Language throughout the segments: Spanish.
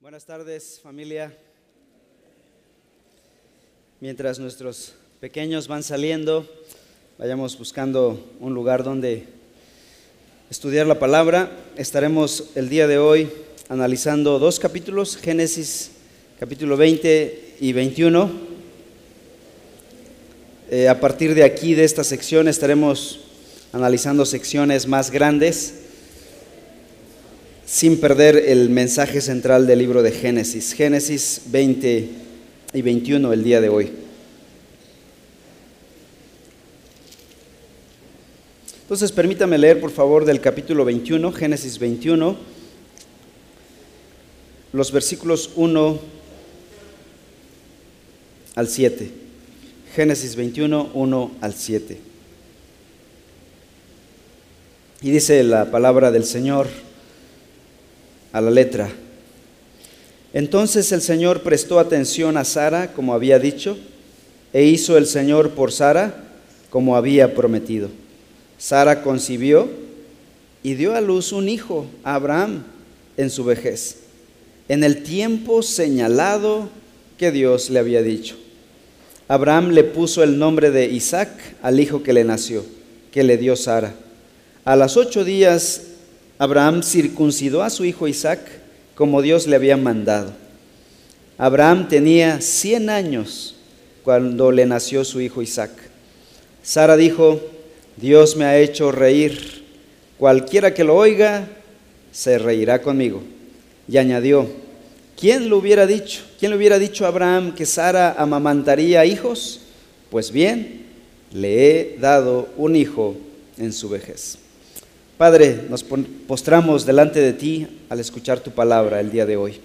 Buenas tardes familia. Mientras nuestros pequeños van saliendo, vayamos buscando un lugar donde estudiar la palabra. Estaremos el día de hoy analizando dos capítulos, Génesis capítulo 20 y 21. Eh, a partir de aquí, de esta sección, estaremos analizando secciones más grandes sin perder el mensaje central del libro de Génesis. Génesis 20 y 21 el día de hoy. Entonces permítame leer por favor del capítulo 21, Génesis 21, los versículos 1 al 7. Génesis 21, 1 al 7. Y dice la palabra del Señor a la letra. Entonces el Señor prestó atención a Sara, como había dicho, e hizo el Señor por Sara como había prometido. Sara concibió y dio a luz un hijo, Abraham, en su vejez, en el tiempo señalado que Dios le había dicho. Abraham le puso el nombre de Isaac al hijo que le nació, que le dio Sara. A las ocho días Abraham circuncidó a su hijo Isaac como Dios le había mandado. Abraham tenía 100 años cuando le nació su hijo Isaac. Sara dijo, Dios me ha hecho reír. Cualquiera que lo oiga, se reirá conmigo. Y añadió, ¿quién lo hubiera dicho? ¿Quién le hubiera dicho a Abraham que Sara amamantaría hijos? Pues bien, le he dado un hijo en su vejez. Padre, nos postramos delante de ti al escuchar tu palabra el día de hoy.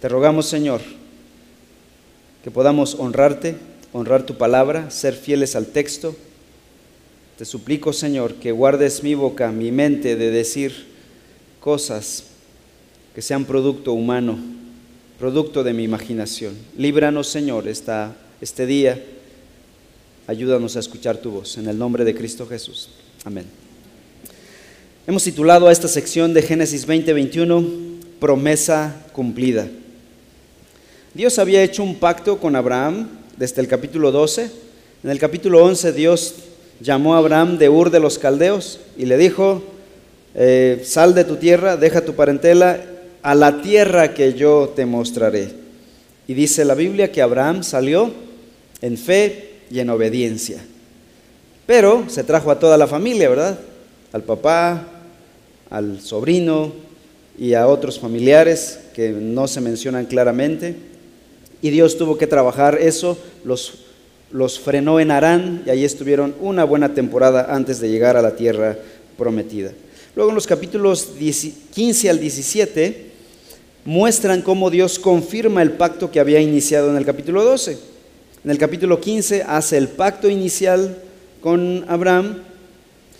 Te rogamos, Señor, que podamos honrarte, honrar tu palabra, ser fieles al texto. Te suplico, Señor, que guardes mi boca, mi mente de decir cosas que sean producto humano, producto de mi imaginación. Líbranos, Señor, esta, este día. Ayúdanos a escuchar tu voz. En el nombre de Cristo Jesús. Amén. Hemos titulado a esta sección de Génesis 20-21 Promesa cumplida. Dios había hecho un pacto con Abraham desde el capítulo 12. En el capítulo 11 Dios llamó a Abraham de Ur de los Caldeos y le dijo, eh, sal de tu tierra, deja tu parentela a la tierra que yo te mostraré. Y dice la Biblia que Abraham salió en fe y en obediencia. Pero se trajo a toda la familia, ¿verdad? Al papá, al sobrino y a otros familiares que no se mencionan claramente. Y Dios tuvo que trabajar eso, los, los frenó en Arán y ahí estuvieron una buena temporada antes de llegar a la tierra prometida. Luego en los capítulos 15 al 17 muestran cómo Dios confirma el pacto que había iniciado en el capítulo 12. En el capítulo 15 hace el pacto inicial con Abraham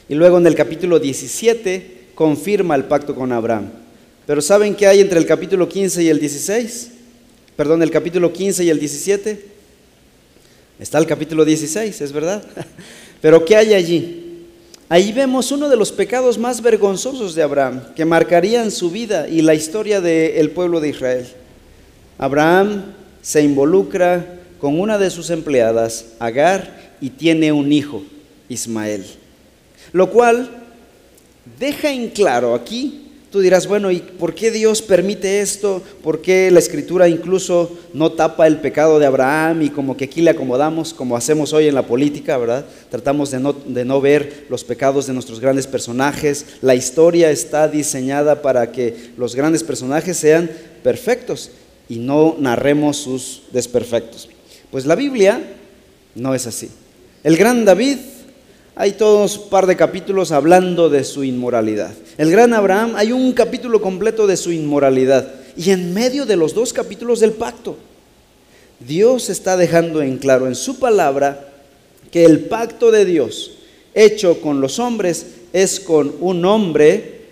y luego en el capítulo 17 confirma el pacto con Abraham. Pero ¿saben qué hay entre el capítulo 15 y el 16? Perdón, el capítulo 15 y el 17. Está el capítulo 16, es verdad. Pero ¿qué hay allí? Ahí vemos uno de los pecados más vergonzosos de Abraham, que marcarían su vida y la historia del pueblo de Israel. Abraham se involucra con una de sus empleadas, Agar, y tiene un hijo, Ismael. Lo cual deja en claro aquí, tú dirás, bueno, ¿y por qué Dios permite esto? ¿Por qué la escritura incluso no tapa el pecado de Abraham y como que aquí le acomodamos como hacemos hoy en la política, ¿verdad? Tratamos de no, de no ver los pecados de nuestros grandes personajes. La historia está diseñada para que los grandes personajes sean perfectos y no narremos sus desperfectos. Pues la Biblia no es así. El gran David hay todos un par de capítulos hablando de su inmoralidad. El gran Abraham, hay un capítulo completo de su inmoralidad. Y en medio de los dos capítulos del pacto, Dios está dejando en claro en su palabra que el pacto de Dios hecho con los hombres es con un hombre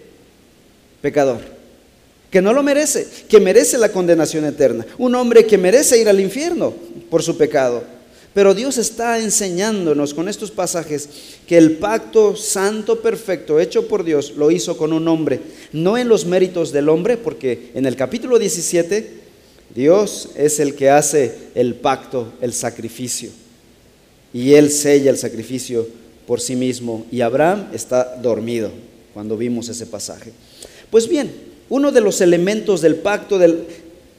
pecador, que no lo merece, que merece la condenación eterna, un hombre que merece ir al infierno por su pecado Pero Dios está enseñándonos con estos pasajes que el pacto santo perfecto hecho por Dios lo hizo con un hombre, no en los méritos del hombre, porque en el capítulo 17 Dios es el que hace el pacto, el sacrificio, y Él sella el sacrificio por sí mismo, y Abraham está dormido cuando vimos ese pasaje. Pues bien, uno de los elementos del pacto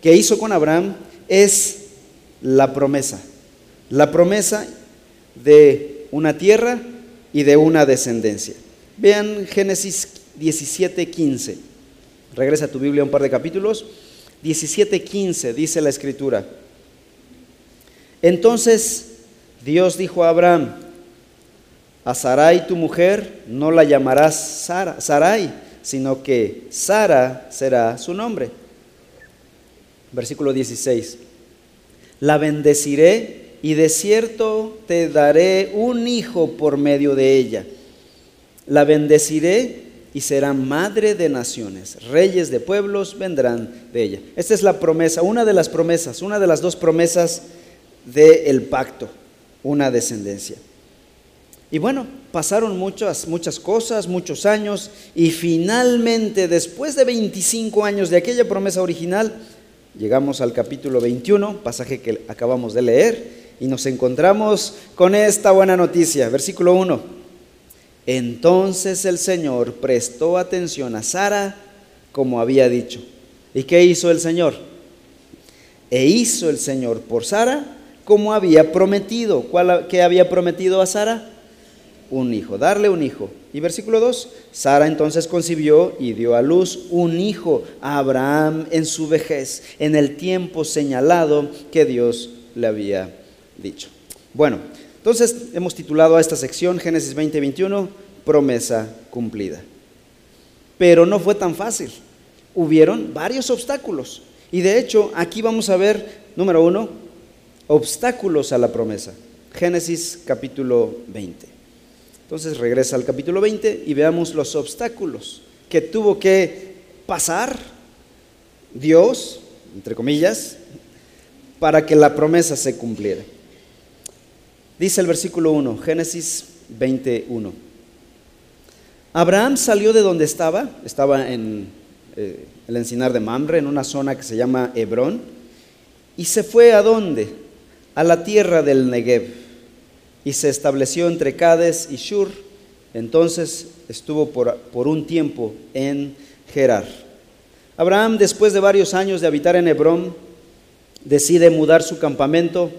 que hizo con Abraham es la promesa la promesa de una tierra y de una descendencia. Vean Génesis 17:15. Regresa a tu Biblia un par de capítulos. 17:15 dice la escritura. Entonces Dios dijo a Abraham, a Sarai tu mujer no la llamarás Sara, Sarai, sino que Sara será su nombre. Versículo 16. La bendeciré y de cierto te daré un hijo por medio de ella. La bendeciré y será madre de naciones. Reyes de pueblos vendrán de ella. Esta es la promesa, una de las promesas, una de las dos promesas del pacto, una descendencia. Y bueno, pasaron muchas, muchas cosas, muchos años, y finalmente, después de 25 años de aquella promesa original, llegamos al capítulo 21, pasaje que acabamos de leer, y nos encontramos con esta buena noticia. Versículo 1. Entonces el Señor prestó atención a Sara como había dicho. ¿Y qué hizo el Señor? E hizo el Señor por Sara como había prometido. ¿Cuál, ¿Qué había prometido a Sara? Un hijo, darle un hijo. Y versículo 2, Sara entonces concibió y dio a luz un hijo a Abraham en su vejez, en el tiempo señalado que Dios le había dicho. Bueno, entonces hemos titulado a esta sección Génesis 20-21, promesa cumplida. Pero no fue tan fácil. Hubieron varios obstáculos. Y de hecho, aquí vamos a ver, número uno, obstáculos a la promesa. Génesis capítulo 20. Entonces regresa al capítulo 20 y veamos los obstáculos que tuvo que pasar Dios, entre comillas, para que la promesa se cumpliera. Dice el versículo 1, Génesis 21. Abraham salió de donde estaba, estaba en eh, el encinar de Mamre, en una zona que se llama Hebrón, y se fue a dónde? A la tierra del Negev, y se estableció entre Cades y Shur, entonces estuvo por, por un tiempo en Gerar. Abraham, después de varios años de habitar en Hebrón, decide mudar su campamento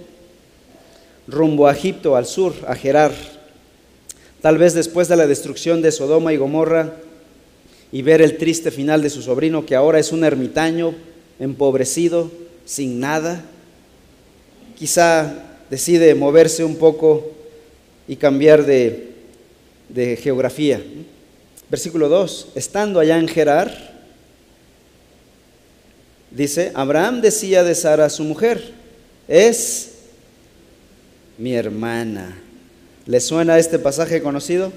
rumbo a Egipto, al sur, a Gerar. Tal vez después de la destrucción de Sodoma y Gomorra y ver el triste final de su sobrino, que ahora es un ermitaño, empobrecido, sin nada, quizá decide moverse un poco y cambiar de, de geografía. Versículo 2, estando allá en Gerar, dice, Abraham decía de Sara, su mujer, es mi hermana. ¿Le suena este pasaje conocido?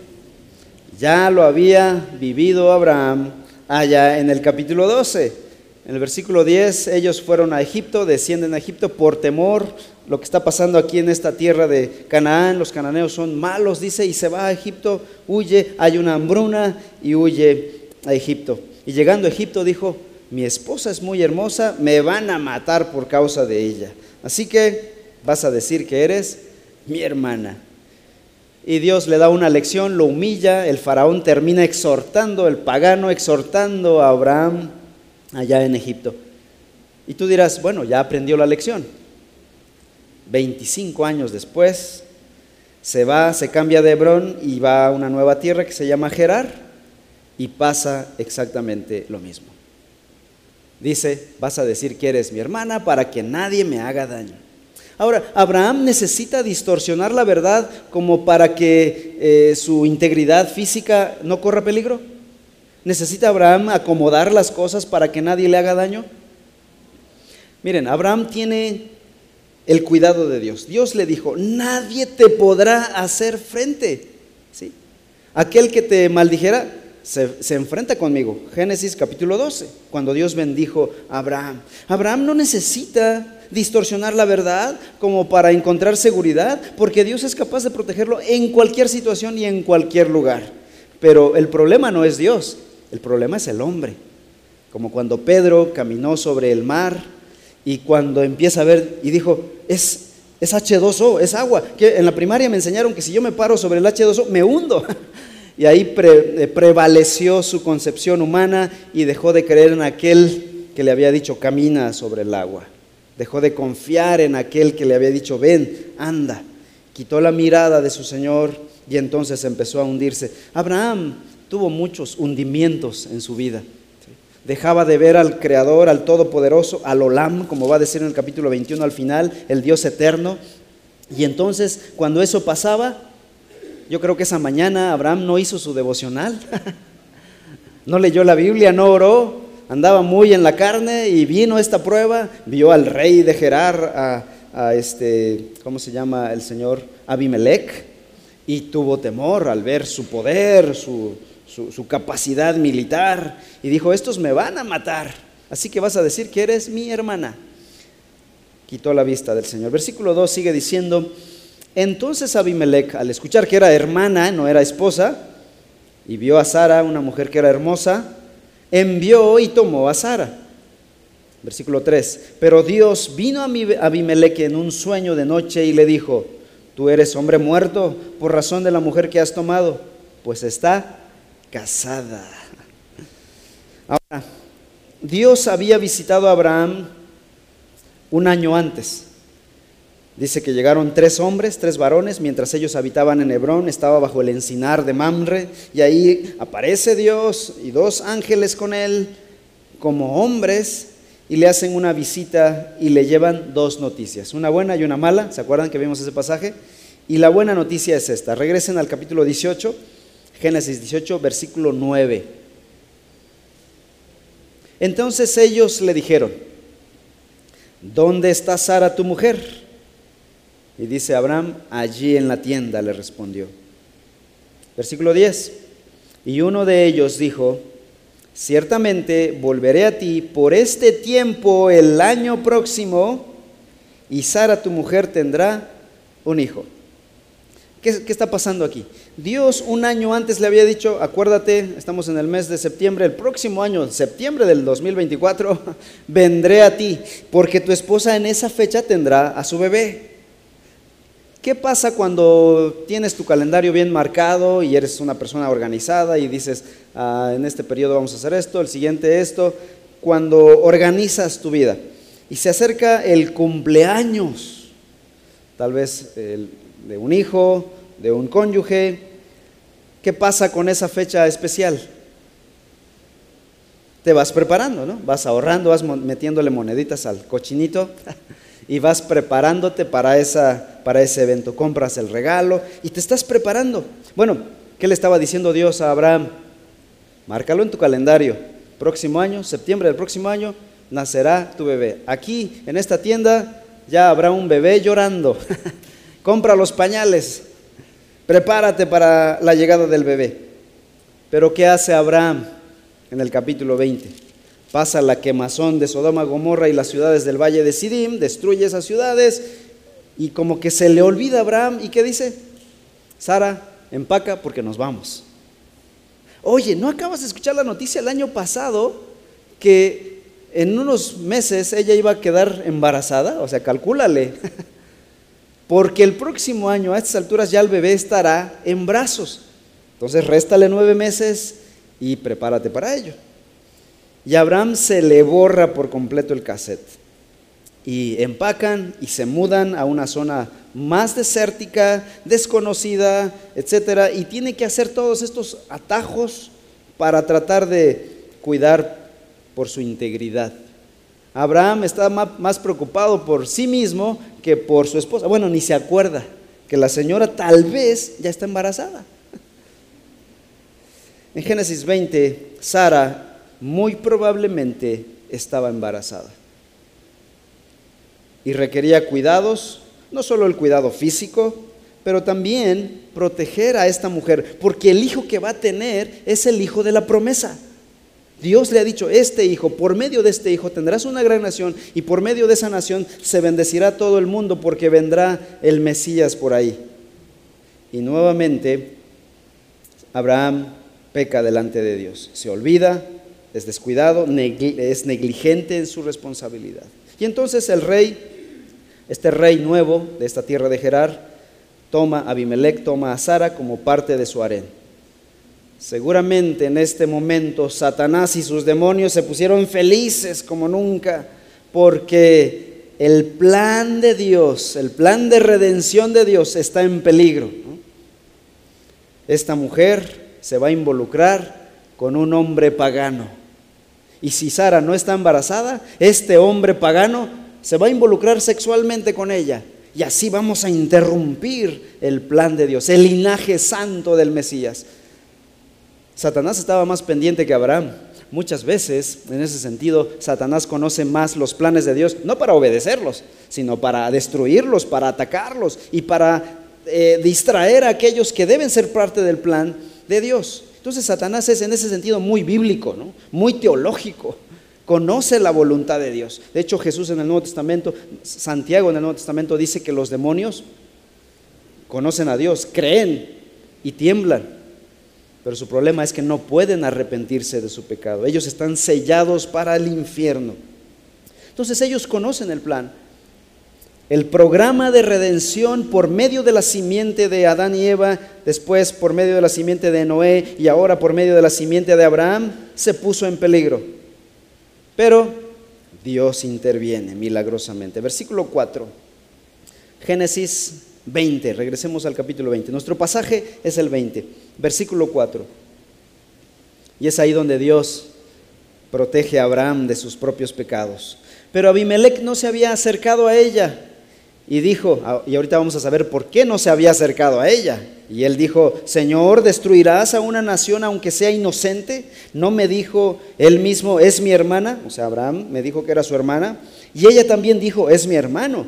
Ya lo había vivido Abraham allá en el capítulo 12. En el versículo 10, ellos fueron a Egipto, descienden a Egipto por temor, lo que está pasando aquí en esta tierra de Canaán, los cananeos son malos, dice, y se va a Egipto, huye, hay una hambruna y huye a Egipto. Y llegando a Egipto dijo, mi esposa es muy hermosa, me van a matar por causa de ella. Así que vas a decir que eres mi hermana. Y Dios le da una lección, lo humilla, el faraón termina exhortando, el pagano exhortando a Abraham allá en Egipto. Y tú dirás, bueno, ya aprendió la lección. 25 años después, se va, se cambia de Hebrón y va a una nueva tierra que se llama Gerar y pasa exactamente lo mismo. Dice, vas a decir que eres mi hermana para que nadie me haga daño. Ahora, Abraham necesita distorsionar la verdad como para que eh, su integridad física no corra peligro. ¿Necesita Abraham acomodar las cosas para que nadie le haga daño? Miren, Abraham tiene el cuidado de Dios. Dios le dijo, nadie te podrá hacer frente. ¿Sí? Aquel que te maldijera se, se, enfrenta conmigo. Génesis capítulo 12, cuando Dios bendijo a Abraham. Abraham no necesita distorsionar la verdad como para encontrar seguridad, porque Dios es capaz de protegerlo en cualquier situación y en cualquier lugar. Pero el problema no es Dios, el problema es el hombre. Como cuando Pedro caminó sobre el mar y cuando empieza a ver y dijo, es, es H2O, es agua. Que en la primaria me enseñaron que si yo me paro sobre el H2O, me hundo. Y ahí eh, prevaleció su concepción humana y dejó de creer en aquel que le había dicho, camina sobre el agua. Dejó de confiar en aquel que le había dicho, ven, anda. Quitó la mirada de su Señor y entonces empezó a hundirse. Abraham tuvo muchos hundimientos en su vida. Dejaba de ver al Creador, al Todopoderoso, al Olam, como va a decir en el capítulo 21 al final, el Dios eterno. Y entonces, cuando eso pasaba, yo creo que esa mañana Abraham no hizo su devocional, no leyó la Biblia, no oró, andaba muy en la carne y vino esta prueba, vio al rey de Gerar, a, este, ¿cómo se llama el señor? Abimelech, y tuvo temor al ver su poder, su, su capacidad militar, y dijo, estos me van a matar, así que vas a decir que eres mi hermana. Quitó la vista del Señor. Versículo 2 sigue diciendo, entonces Abimelech, al escuchar que era hermana, no era esposa, y vio a Sara, una mujer que era hermosa, envió y tomó a Sara. Versículo 3. Pero Dios vino a Abimelech en un sueño de noche y le dijo, tú eres hombre muerto por razón de la mujer que has tomado, pues está casada. Ahora, Dios había visitado a Abraham un año antes. Dice que llegaron tres hombres, tres varones, mientras ellos habitaban en Hebrón, estaba bajo el encinar de Mamre, y ahí aparece Dios y dos ángeles con él como hombres, y le hacen una visita y le llevan dos noticias, una buena y una mala, ¿se acuerdan que vimos ese pasaje? Y la buena noticia es esta, regresen al capítulo 18, Génesis 18, versículo 9. Entonces ellos le dijeron, ¿dónde está Sara tu mujer? Y dice Abraham, allí en la tienda le respondió. Versículo 10. Y uno de ellos dijo, ciertamente volveré a ti por este tiempo el año próximo y Sara tu mujer tendrá un hijo. ¿Qué, ¿Qué, está pasando aquí? Dios un año antes le había dicho, acuérdate, estamos en el mes de septiembre, el próximo año, septiembre del 2024, vendré a ti, porque tu esposa en esa fecha tendrá a su bebé. ¿Qué pasa cuando tienes tu calendario bien marcado y eres una persona organizada y dices, ah, en este periodo vamos a hacer esto, el siguiente esto? Cuando organizas tu vida y se acerca el cumpleaños, tal vez de un hijo, de un cónyuge, ¿qué pasa con esa fecha especial? Te vas preparando, ¿no? Vas ahorrando, vas metiéndole moneditas al cochinito y vas preparándote para, esa, para ese evento. Compras el regalo y te estás preparando. Bueno, ¿qué le estaba diciendo Dios a Abraham? Márcalo en tu calendario. Próximo año, septiembre del próximo año, nacerá tu bebé. Aquí, en esta tienda, ya habrá un bebé llorando. Compra los pañales. Prepárate para la llegada del bebé. Pero ¿qué hace Abraham en el capítulo 20? Pasa la quemazón de Sodoma, Gomorra y las ciudades del valle de Sidim, destruye esas ciudades y como que se le olvida a Abraham y ¿qué dice? Sara, empaca porque nos vamos. Oye, ¿no acabas de escuchar la noticia el año pasado que en unos meses ella iba a quedar embarazada? O sea, calcúlale. Porque el próximo año a estas alturas ya el bebé estará en brazos. Entonces réstale nueve meses y prepárate para ello. Y Abraham se le borra por completo el cassette. Y empacan y se mudan a una zona más desértica, desconocida, etcétera, y tiene que hacer todos estos atajos para tratar de cuidar por su integridad. Abraham está más preocupado por sí mismo que por su esposa. Bueno, ni se acuerda que la señora tal vez ya está embarazada. En Génesis 20, Sara muy probablemente estaba embarazada. Y requería cuidados, no solo el cuidado físico, pero también proteger a esta mujer, porque el hijo que va a tener es el hijo de la promesa. Dios le ha dicho, este hijo, por medio de este hijo tendrás una gran nación y por medio de esa nación se bendecirá todo el mundo porque vendrá el Mesías por ahí. Y nuevamente Abraham peca delante de Dios, se olvida, es descuidado, es negligente en su responsabilidad. Y entonces el rey, este rey nuevo de esta tierra de Gerar, toma a Abimelech, toma a Sara como parte de su harén. Seguramente en este momento Satanás y sus demonios se pusieron felices como nunca porque el plan de Dios, el plan de redención de Dios está en peligro. Esta mujer se va a involucrar con un hombre pagano. Y si Sara no está embarazada, este hombre pagano se va a involucrar sexualmente con ella. Y así vamos a interrumpir el plan de Dios, el linaje santo del Mesías. Satanás estaba más pendiente que Abraham. Muchas veces, en ese sentido, Satanás conoce más los planes de Dios, no para obedecerlos, sino para destruirlos, para atacarlos y para eh, distraer a aquellos que deben ser parte del plan de Dios. Entonces Satanás es en ese sentido muy bíblico, ¿no? muy teológico. Conoce la voluntad de Dios. De hecho, Jesús en el Nuevo Testamento, Santiago en el Nuevo Testamento dice que los demonios conocen a Dios, creen y tiemblan. Pero su problema es que no pueden arrepentirse de su pecado. Ellos están sellados para el infierno. Entonces ellos conocen el plan. El programa de redención por medio de la simiente de Adán y Eva, después por medio de la simiente de Noé y ahora por medio de la simiente de Abraham, se puso en peligro. Pero Dios interviene milagrosamente. Versículo 4. Génesis 20, regresemos al capítulo 20. Nuestro pasaje es el 20, versículo 4. Y es ahí donde Dios protege a Abraham de sus propios pecados. Pero Abimelech no se había acercado a ella y dijo, ah, y ahorita vamos a saber por qué no se había acercado a ella. Y él dijo, Señor, ¿destruirás a una nación aunque sea inocente? No me dijo él mismo, es mi hermana, o sea, Abraham me dijo que era su hermana, y ella también dijo, es mi hermano.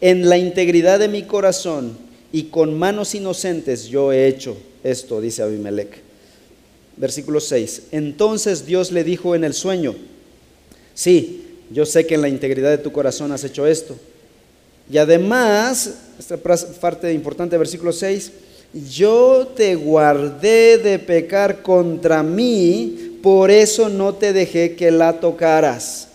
En la integridad de mi corazón y con manos inocentes yo he hecho esto, dice Abimelech. Versículo 6. Entonces Dios le dijo en el sueño, sí, yo sé que en la integridad de tu corazón has hecho esto. Y además, esta parte importante, versículo 6, yo te guardé de pecar contra mí, por eso no te dejé que la tocaras.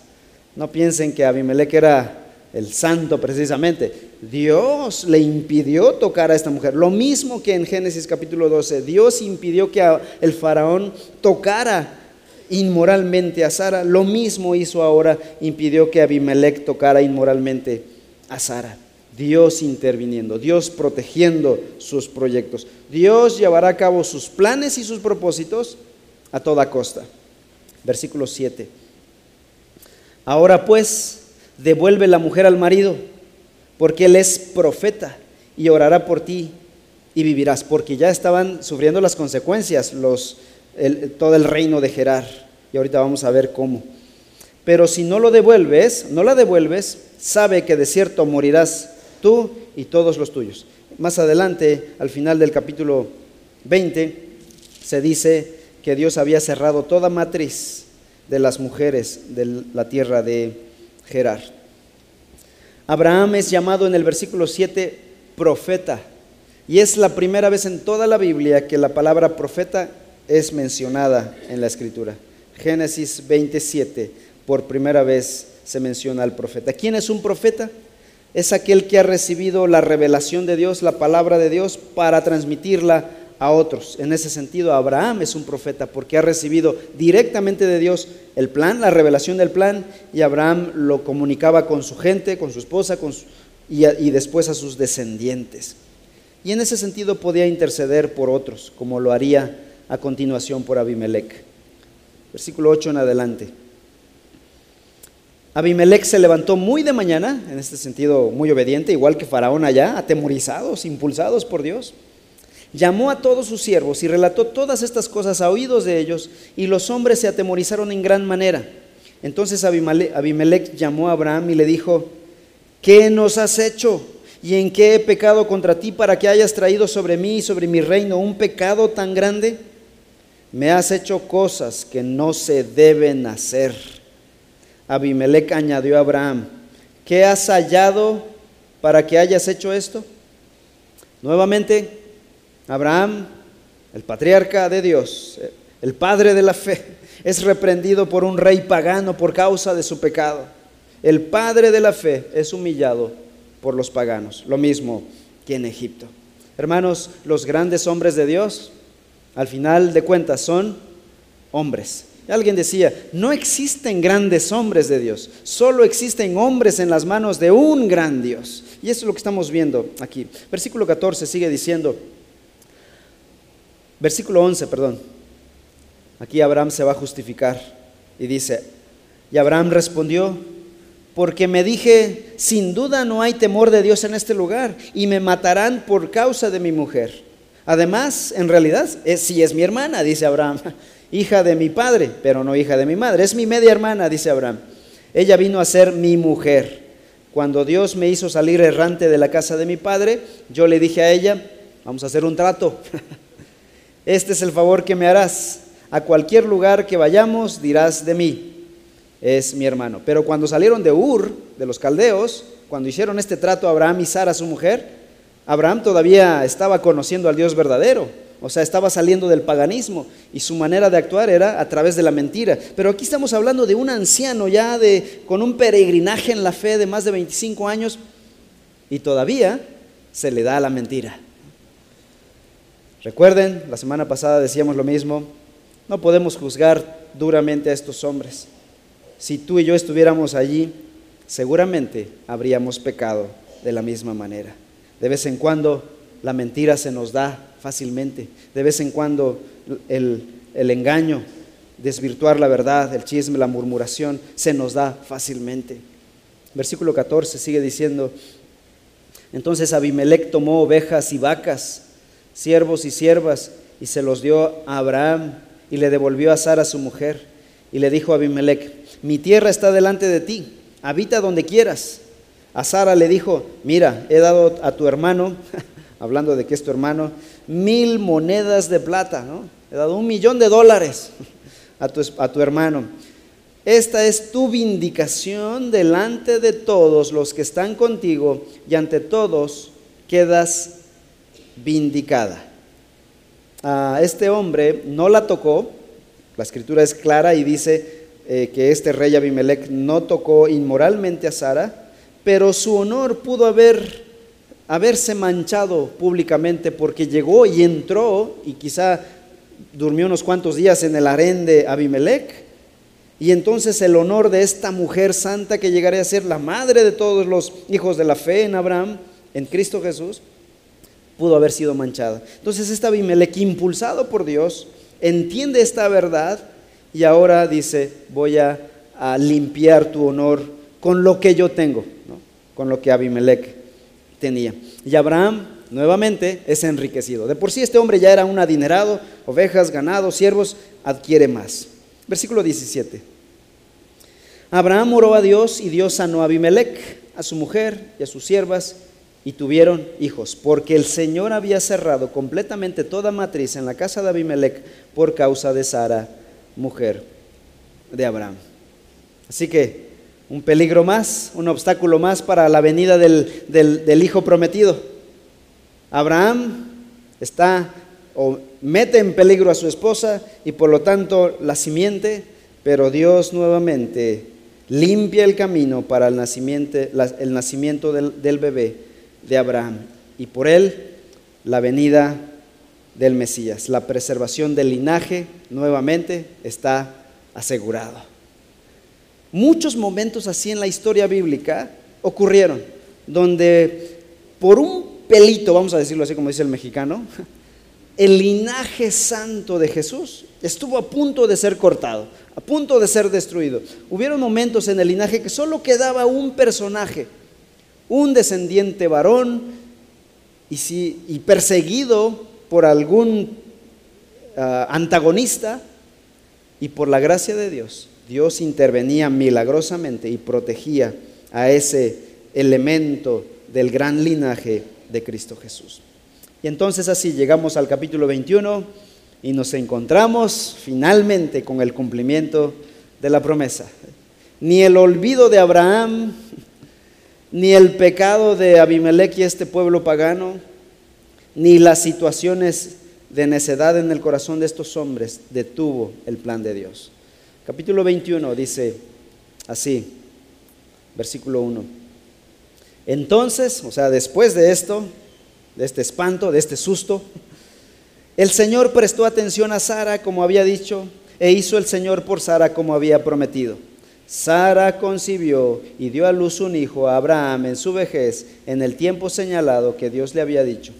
No piensen que Abimelech era el santo precisamente. Dios le impidió tocar a esta mujer. Lo mismo que en Génesis capítulo 12. Dios impidió que el faraón tocara inmoralmente a Sara. Lo mismo hizo ahora, impidió que Abimelech tocara inmoralmente a Sara. Dios interviniendo, Dios protegiendo sus proyectos. Dios llevará a cabo sus planes y sus propósitos a toda costa. Versículo 7. Ahora pues, devuelve la mujer al marido, porque él es profeta y orará por ti y vivirás, porque ya estaban sufriendo las consecuencias los, todo el reino de Gerar, y ahorita vamos a ver cómo. Pero si no lo devuelves, no la devuelves, sabe que de cierto morirás tú y todos los tuyos. Más adelante, al final del capítulo 20, se dice que Dios había cerrado toda matriz de las mujeres de la tierra de Gerar. Abraham es llamado en el versículo 7 profeta y es la primera vez en toda la Biblia que la palabra profeta es mencionada en la escritura. Génesis 27, por primera vez se menciona al profeta. ¿Quién es un profeta? Es aquel que ha recibido la revelación de Dios, la palabra de Dios, para transmitirla a otros. En ese sentido, Abraham es un profeta porque ha recibido directamente de Dios el plan, la revelación del plan, y Abraham lo comunicaba con su gente, con su esposa y, y después a sus descendientes. Y en ese sentido podía interceder por otros, como lo haría a continuación por Abimelech. Versículo 8 en adelante. Abimelech se levantó muy de mañana, en este sentido muy obediente, igual que Faraón allá, atemorizados, impulsados por Dios llamó a todos sus siervos y relató todas estas cosas a oídos de ellos, y los hombres se atemorizaron en gran manera. Entonces Abimelech llamó a Abraham y le dijo, ¿qué nos has hecho? ¿Y en qué he pecado contra ti para que hayas traído sobre mí y sobre mi reino un pecado tan grande? me has hecho cosas que no se deben hacer. Abimelech añadió a Abraham, ¿qué has hallado para que hayas hecho esto? Nuevamente, Abraham, el patriarca de Dios, el padre de la fe, es reprendido por un rey pagano por causa de su pecado. El padre de la fe es humillado por los paganos, lo mismo que en Egipto. Hermanos, los grandes hombres de Dios, al final de cuentas, son hombres. Alguien decía, no existen grandes hombres de Dios, solo existen hombres en las manos de un gran Dios. Y eso es lo que estamos viendo aquí. Versículo 14 sigue diciendo, versículo 11, perdón. Aquí Abraham se va a justificar y dice, y Abraham respondió, porque me dije, sin duda no hay temor de Dios en este lugar y me matarán por causa de mi mujer. Además, en realidad, es, sí es mi hermana, dice Abraham, hija de mi padre, pero no hija de mi madre, es mi media hermana, dice Abraham. Ella vino a ser mi mujer. Cuando Dios me hizo salir errante de la casa de mi padre, yo le dije a ella, vamos a hacer un trato. Este es el favor que me harás. A cualquier lugar que vayamos dirás de mí, es mi hermano. Pero cuando salieron de Ur, de los caldeos, cuando hicieron este trato Abraham y Sara, su mujer, Abraham todavía estaba conociendo al Dios verdadero, o sea, estaba saliendo del paganismo y su manera de actuar era a través de la mentira. Pero aquí estamos hablando de un anciano ya de, con un peregrinaje en la fe de más de 25 años y todavía se le da la mentira. Recuerden, la semana pasada decíamos lo mismo, no podemos juzgar duramente a estos hombres si tú y yo estuviéramos allí, seguramente habríamos pecado de la misma manera. De vez en cuando la mentira se nos da fácilmente. De vez en cuando el, engaño, desvirtuar la verdad, el chisme, la murmuración, se nos da fácilmente. Versículo 14 sigue diciendo, entonces Abimelech tomó ovejas y vacas, siervos y siervas, y se los dio a Abraham y le devolvió a Sara su mujer. Y le dijo a Abimelech, mi tierra está delante de ti, habita donde quieras. A Sara le dijo, mira, he dado a tu hermano, hablando de que es tu hermano, mil monedas de plata, ¿no? He dado un millón de dólares a tu, a tu hermano. Esta es tu vindicación delante de todos los que están contigo y ante todos quedas vindicada. A este hombre no la tocó, la escritura es clara y dice, eh, que este rey Abimelech no tocó inmoralmente a Sara, pero su honor pudo haber, haberse manchado públicamente porque llegó y entró y quizá durmió unos cuantos días en el harén de Abimelech. Y entonces el honor de esta mujer santa que llegaría a ser la madre de todos los hijos de la fe en Abraham, en Cristo Jesús, pudo haber sido manchada. Entonces este Abimelech, impulsado por Dios, entiende esta verdad y ahora dice, voy a, limpiar tu honor con lo que yo tengo, con lo que Abimelech Y Abraham nuevamente es enriquecido. De por sí este hombre ya era un adinerado, ovejas, ganado, siervos, adquiere más. Versículo 17. Abraham oró a Dios y Dios sanó a Abimelech, a su mujer y a sus siervas y tuvieron hijos, porque el Señor había cerrado completamente toda matriz en la casa de Abimelech por causa de Sara mujer de Abraham. Así que un peligro más, un obstáculo más para la venida del, hijo prometido. Abraham está o mete en peligro a su esposa y por lo tanto la simiente, pero Dios nuevamente limpia el camino para el nacimiento, el nacimiento del, del bebé de Abraham y por él la venida del Mesías. La preservación del linaje nuevamente está asegurado. Muchos momentos así en la historia bíblica ocurrieron, donde por un pelito, vamos a decirlo así como dice el mexicano, el linaje santo de Jesús estuvo a punto de ser cortado, a punto de ser destruido. Hubieron momentos en el linaje que solo quedaba un personaje, un descendiente varón y, si, y perseguido por algún ah, antagonista y por la gracia de Dios, Dios intervenía milagrosamente y protegía a ese elemento del gran linaje de Cristo Jesús. Y entonces así llegamos al capítulo 21 y nos encontramos finalmente con el cumplimiento de la promesa. Ni el olvido de Abraham, ni el pecado de Abimelech y este pueblo pagano, ni las situaciones de necedad en el corazón de estos hombres detuvo el plan de Dios. Capítulo 21 dice así, versículo 1. Entonces, o sea, después de esto, de este espanto, de este susto, el Señor prestó atención a Sara como había dicho, e hizo el Señor por Sara como había prometido. Sara concibió y dio a luz un hijo a Abraham en su vejez, en el tiempo señalado que Dios le había dicho.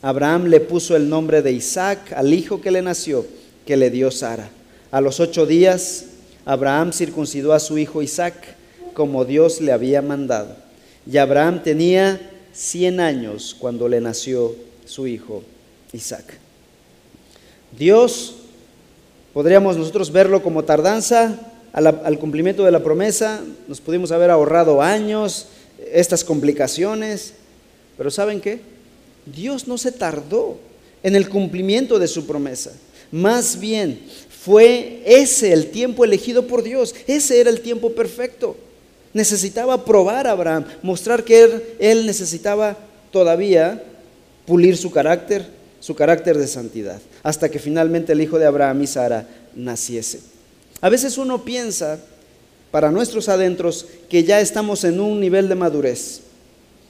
Abraham le puso el nombre de Isaac al hijo que le nació, que le dio Sara. A los ocho días, Abraham circuncidó a su hijo Isaac, como Dios le había mandado. Y Abraham tenía cien años cuando le nació su hijo Isaac. Dios, podríamos nosotros verlo como tardanza al, cumplimiento de la promesa, nos pudimos haber ahorrado años, estas complicaciones, pero ¿saben qué? Dios no se tardó en el cumplimiento de su promesa. Más bien, fue ese el tiempo elegido por Dios. Ese era el tiempo perfecto. Necesitaba probar a Abraham, mostrar que él, necesitaba todavía pulir su carácter, su carácter de santidad, hasta que finalmente el hijo de Abraham y Sara naciese. A veces uno piensa, para nuestros adentros, que ya estamos en un nivel de madurez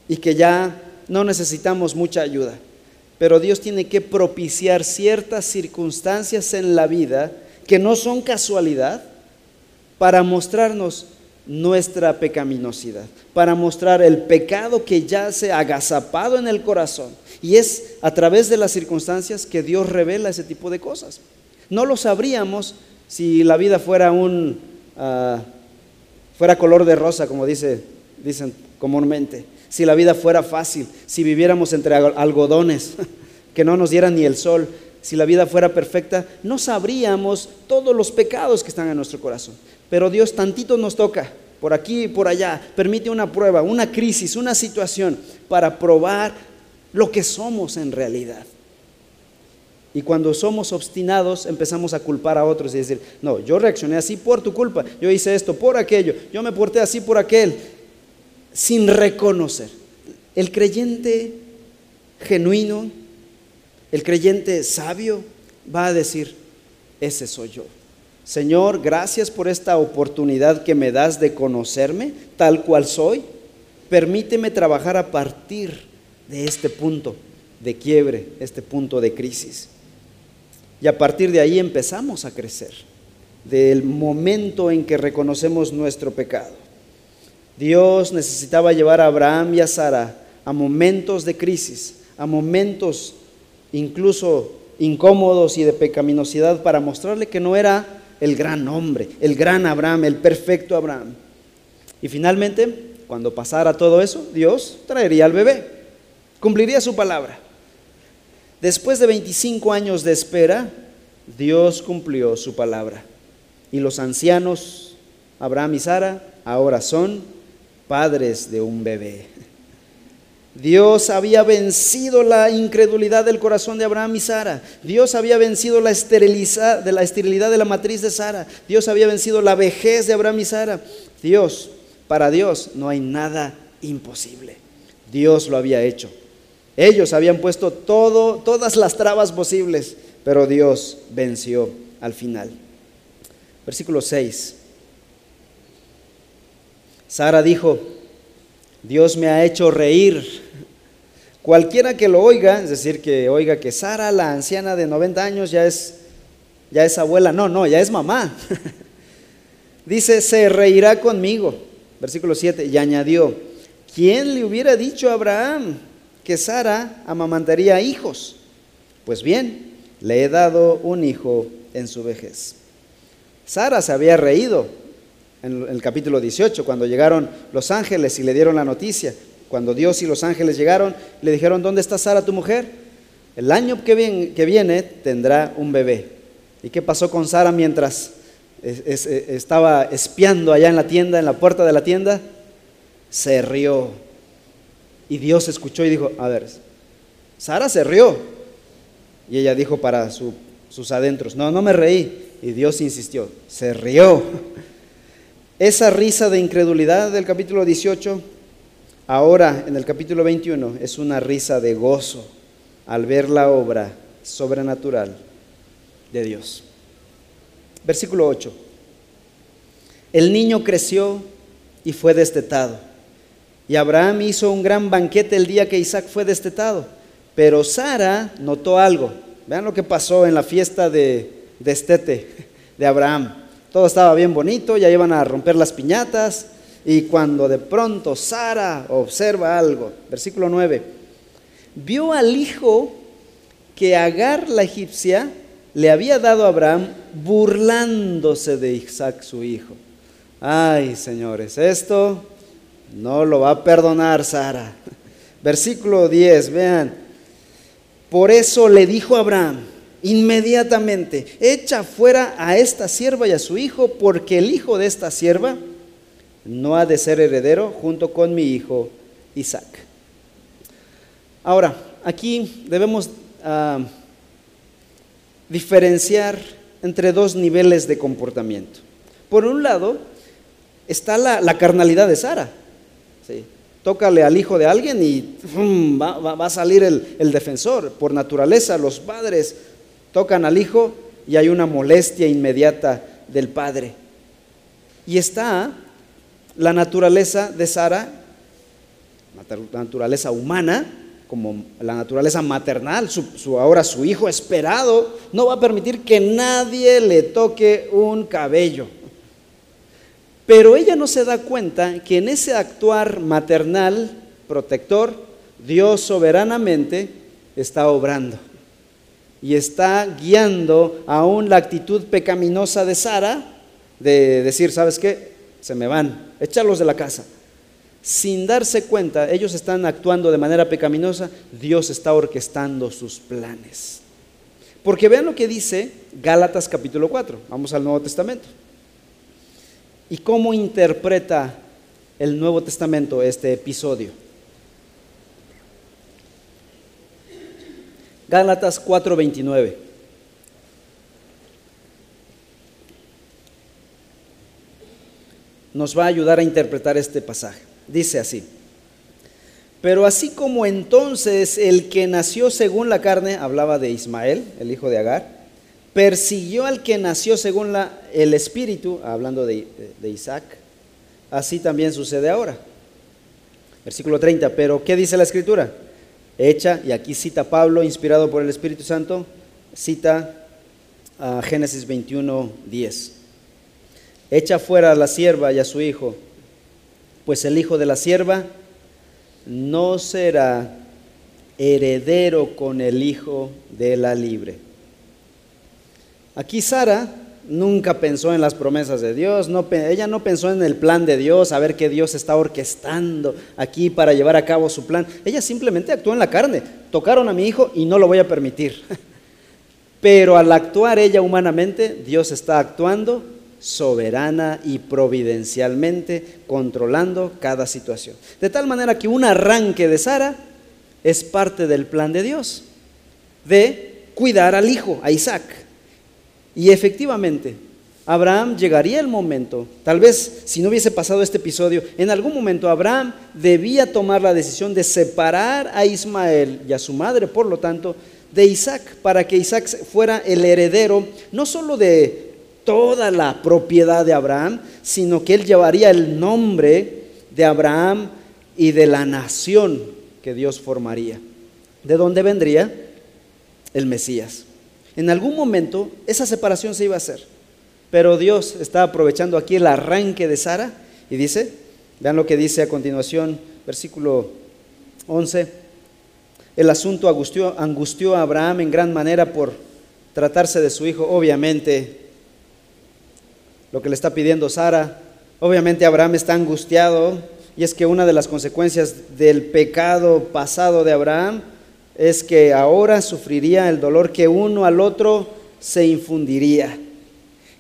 y que ya no necesitamos mucha ayuda, pero Dios tiene que propiciar ciertas circunstancias en la vida que no son casualidad para mostrarnos nuestra pecaminosidad, para mostrar el pecado que ya se ha agazapado en el corazón. Y es a través de las circunstancias que Dios revela ese tipo de cosas. No lo sabríamos si la vida fuera un ah, fuera color de rosa, como dice, dicen comúnmente si la vida fuera fácil, si viviéramos entre algodones, que no nos dieran ni el sol, si la vida fuera perfecta, no sabríamos todos los pecados que están en nuestro corazón. Pero Dios tantito nos toca, por aquí y por allá, permite una prueba, una crisis, una situación para probar lo que somos en realidad. Y cuando somos obstinados empezamos a culpar a otros y decir, no, yo reaccioné así por tu culpa, yo hice esto por aquello, yo me porté así por aquel sin reconocer. El creyente genuino, el creyente sabio va a decir, ese soy yo. Señor, gracias por esta oportunidad que me das de conocerme tal cual soy. Permíteme trabajar a partir de este punto de quiebre, este punto de crisis. Y a partir de ahí empezamos a crecer, del momento en que reconocemos nuestro pecado. Dios necesitaba llevar a Abraham y a Sara a momentos de crisis, a momentos incluso incómodos y de pecaminosidad para mostrarle que no era el gran hombre, el gran Abraham, el perfecto Abraham. Y finalmente, cuando pasara todo eso, Dios traería al bebé, cumpliría su palabra. Después de 25 años de espera, Dios cumplió su palabra. Y los ancianos, Abraham y Sara, ahora son padres de un bebé. Dios había vencido la incredulidad del corazón de Abraham y Sara. Dios había vencido la, de la esterilidad de la matriz de Sara. Dios había vencido la vejez de Abraham y Sara. Dios, para Dios no hay nada imposible. Dios lo había hecho. Ellos habían puesto todo, todas las trabas posibles, pero Dios venció al final. Versículo 6. Sara dijo, Dios me ha hecho reír. Cualquiera que lo oiga, es decir, que oiga que Sara, la anciana de 90 años, ya es, ya es abuela, no, no, ya es mamá. Dice, se reirá conmigo. Versículo 7, y añadió, ¿quién le hubiera dicho a Abraham que Sara amamantaría hijos? Pues bien, le he dado un hijo en su vejez. Sara se había reído en el capítulo 18, cuando llegaron los ángeles y le dieron la noticia. Cuando Dios y los ángeles llegaron, le dijeron, ¿dónde está Sara tu mujer? El año que viene, tendrá un bebé. ¿Y qué pasó con Sara mientras eh, estaba espiando allá en la tienda, en la puerta de la tienda? Se rió. Y Dios escuchó y dijo, a ver, Sara se rió. Y ella dijo para su sus adentros. No, no me reí. Y Dios insistió, se rió. Esa risa de incredulidad del capítulo 18, ahora en el capítulo 21, es una risa de gozo al ver la obra sobrenatural de Dios. Versículo 8. El niño creció y fue destetado. Y Abraham hizo un gran banquete el día que Isaac fue destetado. Pero Sara notó algo. Vean lo que pasó en la fiesta de destete de Abraham. Todo estaba bien bonito, ya iban a romper las piñatas. Y cuando de pronto Sara observa algo, versículo 9, vio al hijo que Agar la egipcia le había dado a Abraham burlándose de Isaac su hijo. Ay, señores, esto no lo va a perdonar Sara. Versículo 10, vean. Por eso le dijo a Abraham inmediatamente, echa fuera a esta sierva y a su hijo, porque el hijo de esta sierva no ha de ser heredero junto con mi hijo Isaac. Ahora, aquí debemos ah, diferenciar entre dos niveles de comportamiento. Por un lado, está la, carnalidad de Sara. Tócale al hijo de alguien y va, a salir el, el defensor. Por naturaleza, los padres tocan al hijo y hay una molestia inmediata del padre. Y está la naturaleza de Sara, la naturaleza humana, como la naturaleza maternal, ahora su hijo esperado, no va a permitir que nadie le toque un cabello. Pero ella no se da cuenta que en ese actuar maternal, protector, Dios soberanamente está obrando y está guiando aún la actitud pecaminosa de Sara de decir, ¿sabes qué? Se me van, échalos de la casa sin darse cuenta, ellos están actuando de manera pecaminosa, Dios está orquestando sus planes. Porque vean lo que dice Gálatas capítulo 4, vamos al Nuevo Testamento. ¿Y cómo interpreta el Nuevo Testamento este episodio? Gálatas 4:29. Nos va a ayudar a interpretar este pasaje. Dice así. Pero así como entonces el que nació según la carne, hablaba de Ismael, el hijo de Agar, persiguió al que nació según la, el espíritu, hablando de, de Isaac, así también sucede ahora. Versículo 30, pero ¿qué dice la escritura? Hecha, y aquí cita Pablo, inspirado por el Espíritu Santo, cita a Génesis 21, 10. Echa fuera a la sierva y a su hijo pues el hijo de la sierva no será heredero con el hijo de la libre. Aquí Sara nunca pensó en las promesas de Dios, no, ella no pensó en el plan de Dios, a ver qué Dios está orquestando aquí para llevar a cabo su plan. Ella simplemente actuó en la carne. Tocaron a mi hijo y no lo voy a permitir. Pero al actuar ella humanamente, Dios está actuando soberana y providencialmente controlando cada situación. De tal manera que un arranque de Sara es parte del plan de Dios, de cuidar al hijo, a Isaac. Y efectivamente, Abraham llegaría el momento, tal vez si no hubiese pasado este episodio, en algún momento Abraham debía tomar la decisión de separar a Ismael y a su madre, por lo tanto, de Isaac, para que Isaac fuera el heredero no solo de toda la propiedad de Abraham, sino que él llevaría el nombre de Abraham y de la nación que Dios formaría. ¿De dónde vendría? El Mesías. En algún momento esa separación se iba a hacer, pero Dios está aprovechando aquí el arranque de Sara y dice, vean lo que dice a continuación, versículo 11, el asunto angustió, angustió a Abraham en gran manera por tratarse de su hijo, obviamente lo que le está pidiendo Sara. Obviamente Abraham está angustiado y es que una de las consecuencias del pecado pasado de Abraham es que ahora sufriría el dolor que uno al otro se infundiría.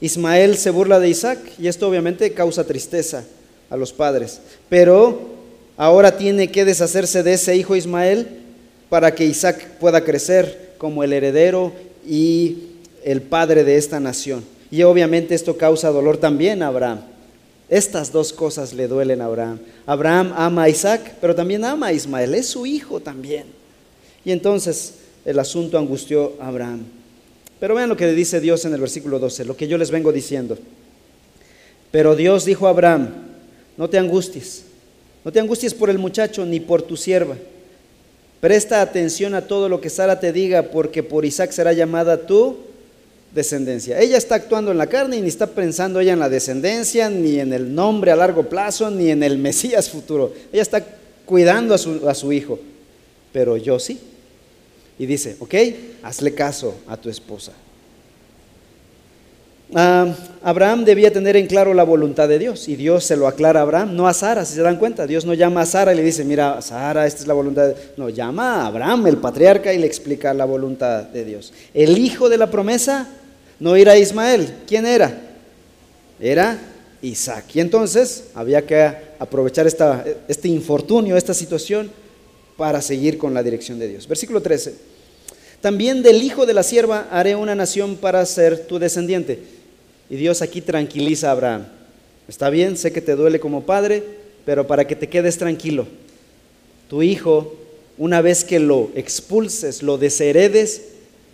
Ismael se burla de Isaac y esto obviamente causa tristeza a los padres, pero ahora tiene que deshacerse de ese hijo Ismael para que Isaac pueda crecer como el heredero y el padre de esta nación. Y obviamente esto causa dolor también a Abraham. Estas dos cosas le duelen a Abraham. Abraham ama a Isaac, pero también ama a Ismael, es su hijo también. Y entonces el asunto angustió a Abraham. Pero vean lo que le dice Dios en el versículo 12, lo que yo les vengo diciendo. Pero Dios dijo a Abraham, no te angusties, no te angusties por el muchacho ni por tu sierva. Presta atención a todo lo que Sara te diga, porque por Isaac será llamada tu descendencia. Ella está actuando en la carne y ni está pensando ella en la descendencia, ni en el nombre a largo plazo, ni en el Mesías futuro. Ella está cuidando a su, a su hijo, pero yo sí. Y dice, ok, hazle caso a tu esposa. Ah, Abraham debía tener en claro la voluntad de Dios y Dios se lo aclara a Abraham, no a Sara, si se dan cuenta. Dios no llama a Sara y le dice, mira, Sara, esta es la voluntad. De... No, llama a Abraham, el patriarca, y le explica la voluntad de Dios. El hijo de la promesa no era Ismael. ¿Quién era? Era Isaac. Y entonces había que aprovechar este infortunio, esta situación, para seguir con la dirección de Dios. Versículo 13. También del hijo de la sierva haré una nación para ser tu descendiente. Y Dios aquí tranquiliza a Abraham. Está bien, sé que te duele como padre, pero para que te quedes tranquilo, tu hijo, una vez que lo expulses, lo desheredes,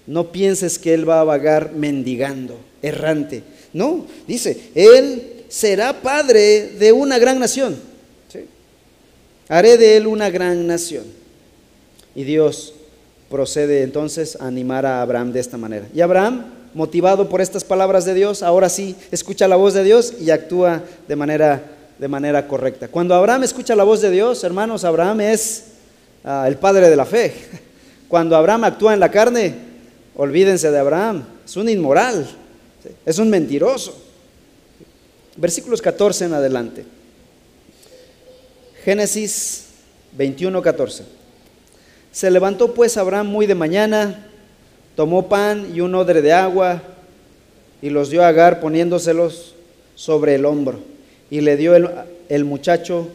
no pienses que él va a vagar mendigando, errante. No, dice, él será padre de una gran nación. Haré de él una gran nación. Y Dios procede entonces a animar a Abraham de esta manera. Y Abraham motivado por estas palabras de Dios, ahora sí escucha la voz de Dios y actúa de manera, de manera correcta. Cuando Abraham escucha la voz de Dios, hermanos, Abraham es ah, el padre de la fe. Cuando Abraham actúa en la carne, olvídense de Abraham, es un inmoral, es un mentiroso. Versículos 14 en adelante. Génesis 21, 14. Se levantó pues Abraham muy de mañana tomó pan y un odre de agua y los dio a Agar poniéndoselos sobre el hombro. Y le dio el, muchacho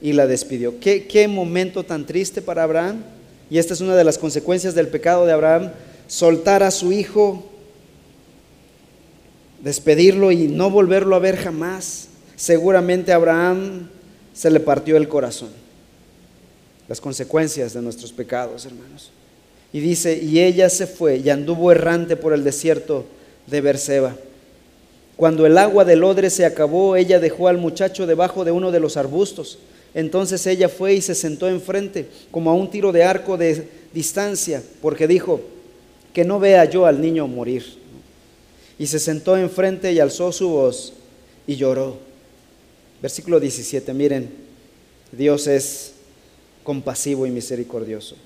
y la despidió. ¿Qué, ¿Qué momento tan triste para Abraham? Y esta es una de las consecuencias del pecado de Abraham, soltar a su hijo, despedirlo y no volverlo a ver jamás. Seguramente a Abraham se le partió el corazón. Las consecuencias de nuestros pecados, hermanos. Y dice, y ella se fue y anduvo errante por el desierto de Berseba. Cuando el agua del odre se acabó, ella dejó al muchacho debajo de uno de los arbustos. Entonces ella fue y se sentó enfrente, como a un tiro de arco de distancia, porque dijo, que no vea yo al niño morir. Y se sentó enfrente y alzó su voz y lloró. Versículo 17, miren, Dios es compasivo y misericordioso.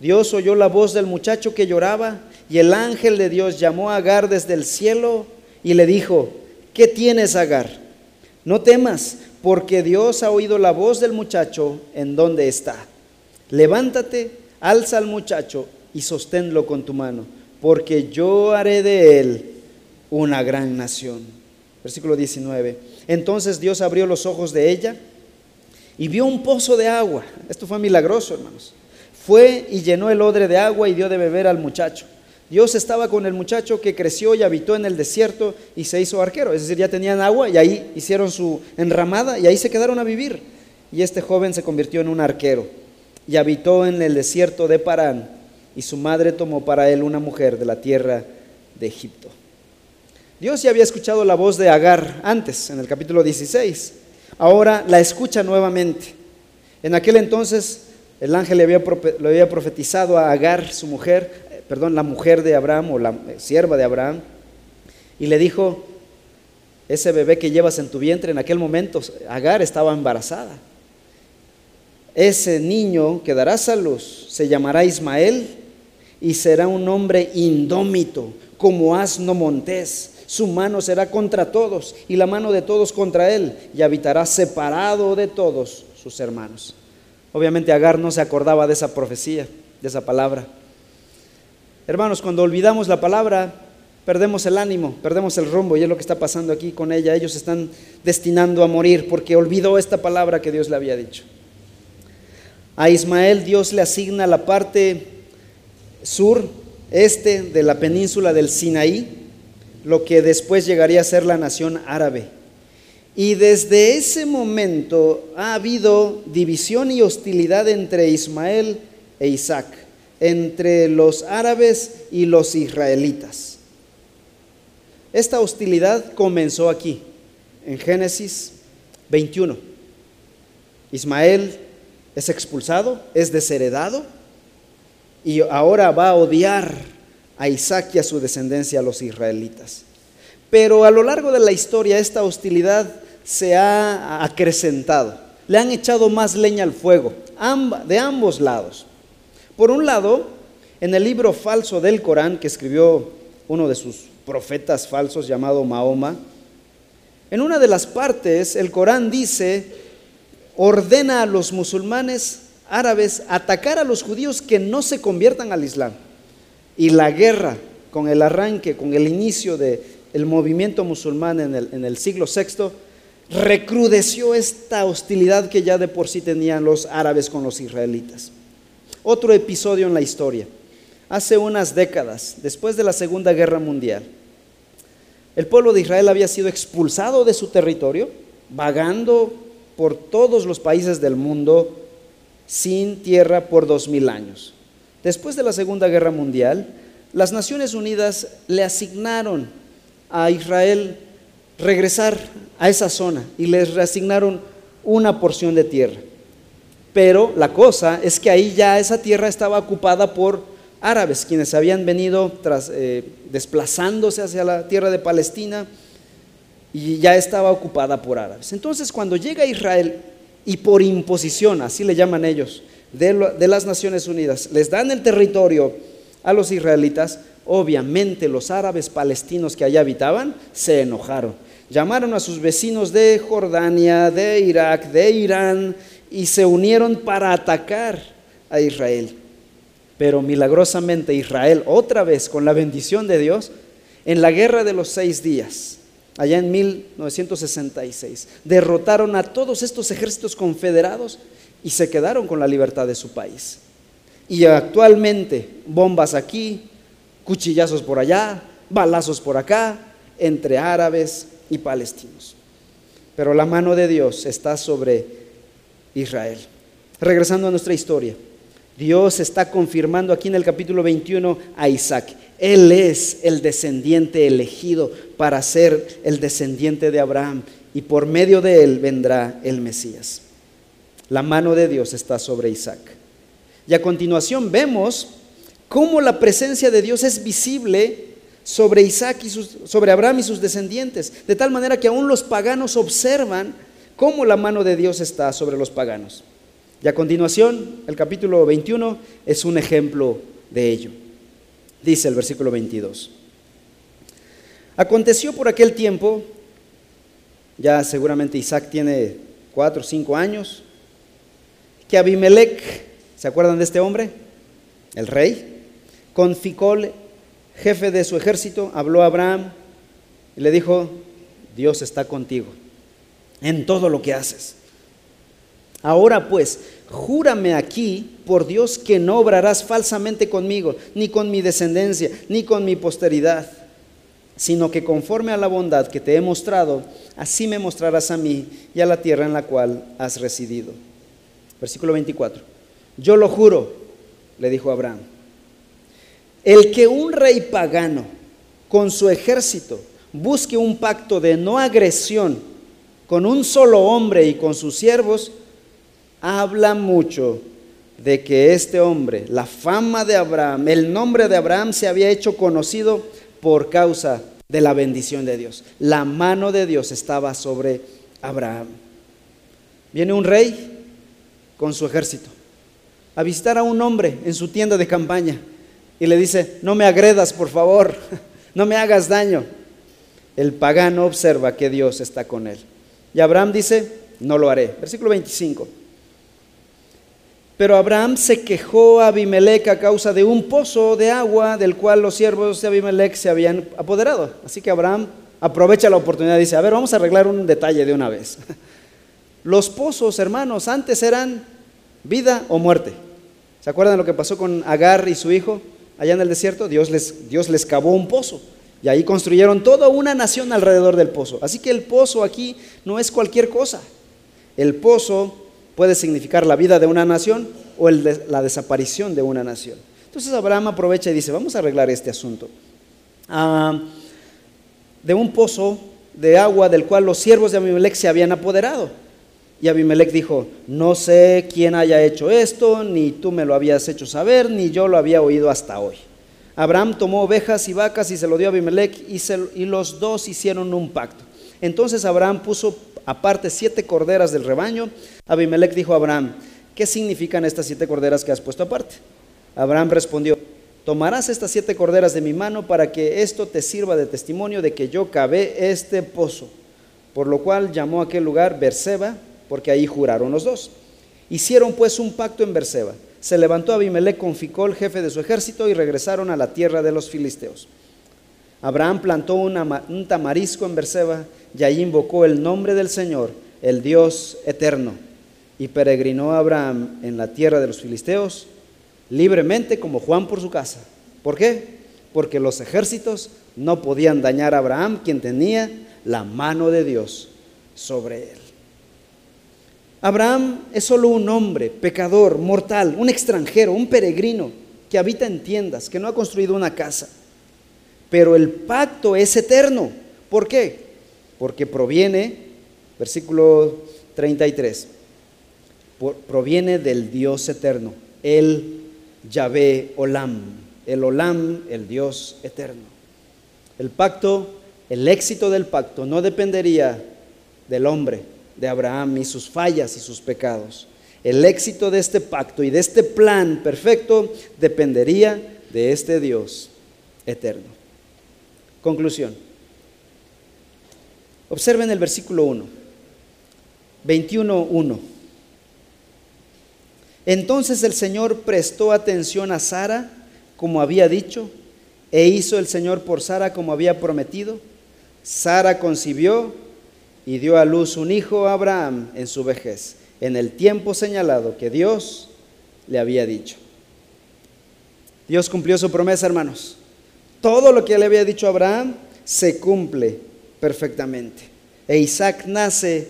Dios oyó la voz del muchacho que lloraba y el ángel de Dios llamó a Agar desde el cielo y le dijo, ¿qué tienes Agar? No temas, porque Dios ha oído la voz del muchacho en donde está. Levántate, alza al muchacho y sosténlo con tu mano, porque yo haré de él una gran nación. Versículo 19. Entonces Dios abrió los ojos de ella y vio un pozo de agua. Esto fue milagroso, hermanos fue y llenó el odre de agua y dio de beber al muchacho. Dios estaba con el muchacho que creció y habitó en el desierto y se hizo arquero. Es decir, ya tenían agua y ahí hicieron su enramada y ahí se quedaron a vivir. Y este joven se convirtió en un arquero y habitó en el desierto de Parán. Y su madre tomó para él una mujer de la tierra de Egipto. Dios ya había escuchado la voz de Agar antes, en el capítulo 16. Ahora la escucha nuevamente. En aquel entonces el ángel le había, profetizado a Agar, su mujer, eh, perdón, la mujer de Abraham o la eh, sierva de Abraham, y le dijo, ese bebé que llevas en tu vientre, en aquel momento Agar estaba embarazada. Ese niño que darás a luz se llamará Ismael y será un hombre indómito, como asno montés. Su mano será contra todos y la mano de todos contra él, y habitará separado de todos sus hermanos. Obviamente Agar no se acordaba de esa profecía, de esa palabra. Hermanos, cuando olvidamos la palabra, perdemos el ánimo, perdemos el rumbo y es lo que está pasando aquí con ella. Ellos están destinando a morir porque olvidó esta palabra que Dios le había dicho. A Ismael Dios le asigna la parte sur este de la península del Sinaí, lo que después llegaría a ser la nación árabe. Y desde ese momento ha habido división y hostilidad entre Ismael e Isaac, entre los árabes y los israelitas. Esta hostilidad comenzó aquí, en Génesis 21. Ismael es expulsado, es desheredado y ahora va a odiar a Isaac y a su descendencia, a los israelitas. Pero a lo largo de la historia esta hostilidad se ha acrecentado. Le han echado más leña al fuego, de ambos lados. Por un lado, en el libro falso del Corán que escribió uno de sus profetas falsos llamado Mahoma, en una de las partes el Corán dice, ordena a los musulmanes árabes atacar a los judíos que no se conviertan al Islam. Y la guerra, con el arranque, con el inicio del el movimiento musulmán en el, en el siglo VI, recrudeció esta hostilidad que ya de por sí tenían los árabes con los israelitas. Otro episodio en la historia. Hace unas décadas, después de la Segunda Guerra Mundial, el pueblo de Israel había sido expulsado de su territorio, vagando por todos los países del mundo sin tierra por dos mil años. Después de la Segunda Guerra Mundial, las Naciones Unidas le asignaron a Israel regresar a esa zona y les reasignaron una porción de tierra. Pero la cosa es que ahí ya esa tierra estaba ocupada por árabes, quienes habían venido tras, eh, desplazándose hacia la tierra de Palestina y ya estaba ocupada por árabes. Entonces cuando llega Israel y por imposición, así le llaman ellos, de, las Naciones Unidas, les dan el territorio a los israelitas, obviamente los árabes palestinos que allá habitaban se enojaron. Llamaron a sus vecinos de Jordania, de Irak, de Irán y se unieron para atacar a Israel. Pero milagrosamente Israel, otra vez con la bendición de Dios, en la guerra de los seis días, allá en 1966, derrotaron a todos estos ejércitos confederados y se quedaron con la libertad de su país. Y actualmente, bombas aquí, cuchillazos por allá, balazos por acá, entre árabes y palestinos. Pero la mano de Dios está sobre Israel. Regresando a nuestra historia, Dios está confirmando aquí en el capítulo 21 a Isaac. Él es el descendiente elegido para ser el descendiente de Abraham y por medio de él vendrá el Mesías. La mano de Dios está sobre Isaac. Y a continuación vemos cómo la presencia de Dios es visible sobre Isaac y sobre Abraham y sus descendientes, de tal manera que aún los paganos observan cómo la mano de Dios está sobre los paganos. Y a continuación, el capítulo 21 es un ejemplo de ello. Dice el versículo 22. Aconteció por aquel tiempo, ya seguramente Isaac tiene cuatro o cinco años, que Abimelech, ¿se acuerdan de este hombre? El rey, con Ficol, jefe de su ejército, habló a Abraham y le dijo, Dios está contigo en todo lo que haces. Ahora pues, júrame aquí por Dios que no obrarás falsamente conmigo, ni con mi descendencia, ni con mi posteridad, sino que conforme a la bondad que te he mostrado, así me mostrarás a mí y a la tierra en la cual has residido. Versículo 24. Yo lo juro, le dijo Abraham, el que un rey pagano con su ejército busque un pacto de no agresión con un solo hombre y con sus siervos, habla mucho de que este hombre, la fama de Abraham, el nombre de Abraham se había hecho conocido por causa de la bendición de Dios. La mano de Dios estaba sobre Abraham. Viene un rey con su ejército a visitar a un hombre en su tienda de campaña y le dice, no me agredas, por favor, no me hagas daño. El pagano observa que Dios está con él. Y Abraham dice, no lo haré. Versículo 25. Pero Abraham se quejó a Abimelech a causa de un pozo de agua del cual los siervos de Abimelech se habían apoderado. Así que Abraham aprovecha la oportunidad y dice, a ver, vamos a arreglar un detalle de una vez. Los pozos, hermanos, antes eran vida o muerte. ¿Se acuerdan lo que pasó con Agar y su hijo? allá en el desierto, Dios les, Dios les cavó un pozo. Y ahí construyeron toda una nación alrededor del pozo. Así que el pozo aquí no es cualquier cosa. El pozo puede significar la vida de una nación o la desaparición de una nación. Entonces Abraham aprovecha y dice, vamos a arreglar este asunto. Ah, de un pozo de agua del cual los siervos de Abimelech se habían apoderado. Y Abimelech dijo, no sé quién haya hecho esto, ni tú me lo habías hecho saber, ni yo lo había oído hasta hoy. Abraham tomó ovejas y vacas y se lo dio a Abimelech y, los dos hicieron un pacto. Entonces Abraham puso aparte siete corderas del rebaño. Abimelech dijo a Abraham, ¿qué significan estas siete corderas que has puesto aparte? Abraham respondió, tomarás estas siete corderas de mi mano para que esto te sirva de testimonio de que yo cavé este pozo. Por lo cual llamó a aquel lugar Berseba, porque ahí juraron los dos. Hicieron pues un pacto en Berseba. Se levantó Abimelech con Ficol, jefe de su ejército, y regresaron a la tierra de los filisteos. Abraham plantó un tamarisco en Berseba y allí invocó el nombre del Señor, el Dios eterno. Y peregrinó Abraham en la tierra de los filisteos libremente como Juan por su casa. ¿Por qué? Porque los ejércitos no podían dañar a Abraham, quien tenía la mano de Dios sobre él. Abraham es solo un hombre, pecador, mortal, un extranjero, un peregrino que habita en tiendas, que no ha construido una casa. Pero el pacto es eterno. ¿Por qué? Porque proviene, versículo 33, proviene del Dios eterno, el Yahvé Olam, el Olam, el Dios eterno. El pacto, el éxito del pacto no dependería del hombre, de Abraham y sus fallas y sus pecados. El éxito de este pacto y de este plan perfecto dependería de este Dios eterno. Conclusión. Observen el versículo 1, 21.1. Entonces el Señor prestó atención a Sara como había dicho, e hizo el Señor por Sara como había prometido. Sara concibió y dio a luz un hijo a Abraham en su vejez, en el tiempo señalado que Dios le había dicho. Dios cumplió su promesa, hermanos. Todo lo que le había dicho a Abraham se cumple perfectamente. E Isaac nace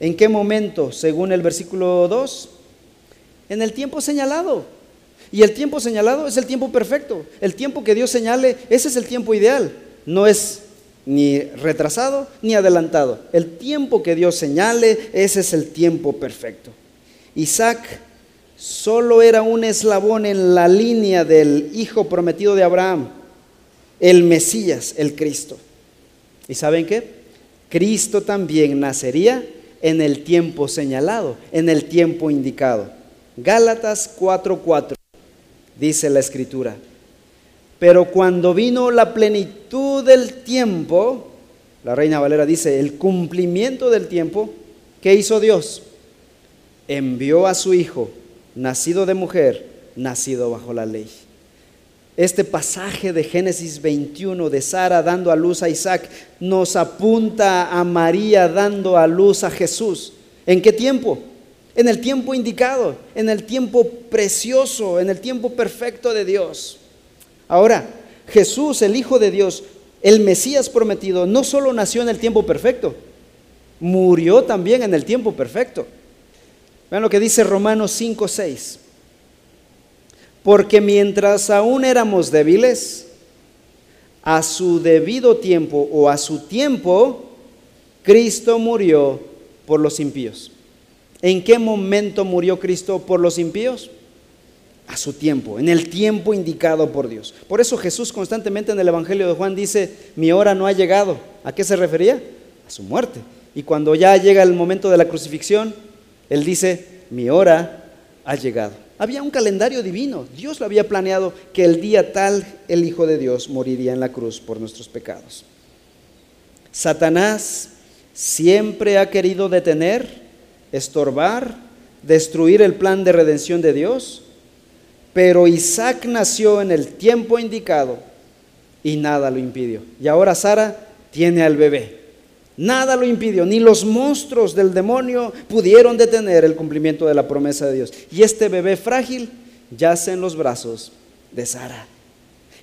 en qué momento, según el versículo 2, en el tiempo señalado. Y el tiempo señalado es el tiempo perfecto. El tiempo que Dios señale, ese es el tiempo ideal. No es ni retrasado ni adelantado. El tiempo que Dios señale, ese es el tiempo perfecto. Isaac solo era un eslabón en la línea del hijo prometido de Abraham, el Mesías, el Cristo. ¿Y saben qué? Cristo también nacería en el tiempo señalado, en el tiempo indicado. Gálatas 4:4 dice la escritura. Pero cuando vino la plenitud del tiempo, la reina Valera dice, el cumplimiento del tiempo, ¿qué hizo Dios? Envió a su hijo, nacido de mujer, nacido bajo la ley. Este pasaje de Génesis 21 de Sara dando a luz a Isaac nos apunta a María dando a luz a Jesús. ¿En qué tiempo? en el tiempo indicado, en el tiempo precioso, en el tiempo perfecto de Dios. Ahora, Jesús, el Hijo de Dios, el Mesías prometido, no solo nació en el tiempo perfecto, murió también en el tiempo perfecto. Vean lo que dice Romanos 5, 6. Porque mientras aún éramos débiles, a su debido tiempo o a su tiempo, Cristo murió por los impíos. ¿En qué momento murió Cristo por los impíos? A su tiempo, en el tiempo indicado por Dios. Por eso Jesús constantemente en el Evangelio de Juan dice, mi hora no ha llegado. ¿A qué se refería? A su muerte. Y cuando ya llega el momento de la crucifixión, Él dice, mi hora ha llegado. Había un calendario divino. Dios lo había planeado que el día tal el Hijo de Dios moriría en la cruz por nuestros pecados. Satanás siempre ha querido detener estorbar, destruir el plan de redención de Dios. Pero Isaac nació en el tiempo indicado y nada lo impidió. Y ahora Sara tiene al bebé. Nada lo impidió, ni los monstruos del demonio pudieron detener el cumplimiento de la promesa de Dios. Y este bebé frágil yace en los brazos de Sara.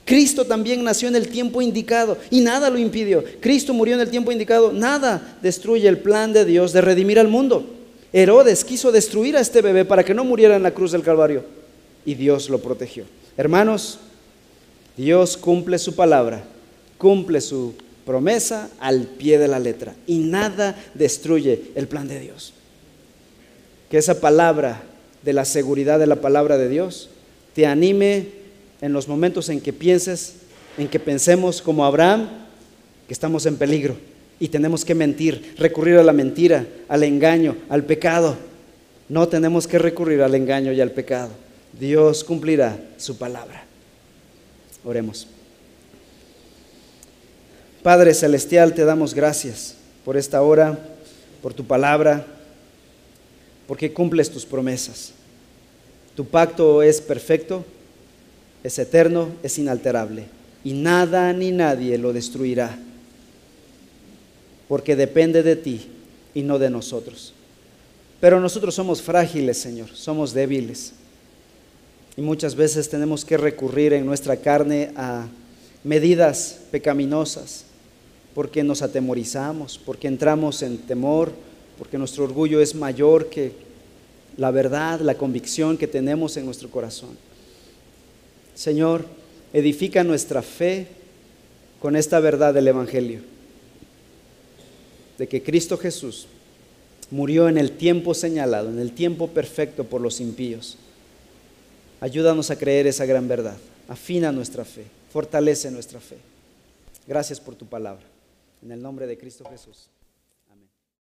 Cristo también nació en el tiempo indicado y nada lo impidió. Cristo murió en el tiempo indicado, nada destruye el plan de Dios de redimir al mundo. Herodes quiso destruir a este bebé para que no muriera en la cruz del Calvario y Dios lo protegió. Hermanos, Dios cumple su palabra, cumple su promesa al pie de la letra y nada destruye el plan de Dios. Que esa palabra de la seguridad de la palabra de Dios te anime en los momentos en que pienses, en que pensemos como Abraham, que estamos en peligro y tenemos que mentir, recurrir a la mentira, al engaño, al pecado. No tenemos que recurrir al engaño y al pecado. Dios cumplirá su palabra. Oremos. Padre Celestial, te damos gracias por esta hora, por tu palabra, porque cumples tus promesas. Tu pacto es perfecto, es eterno, es inalterable, y nada ni nadie lo destruirá, porque depende de ti y no de nosotros. Pero nosotros somos frágiles, Señor, somos débiles. Y muchas veces tenemos que recurrir en nuestra carne a medidas pecaminosas, porque nos atemorizamos, porque entramos en temor, porque nuestro orgullo es mayor que la verdad, la convicción que tenemos en nuestro corazón. Señor, edifica nuestra fe con esta verdad del Evangelio, de que Cristo Jesús murió en el tiempo señalado, en el tiempo perfecto por los impíos Ayúdanos a creer esa gran verdad. Afina nuestra fe. Fortalece nuestra fe. Gracias por tu palabra. En el nombre de Cristo Jesús.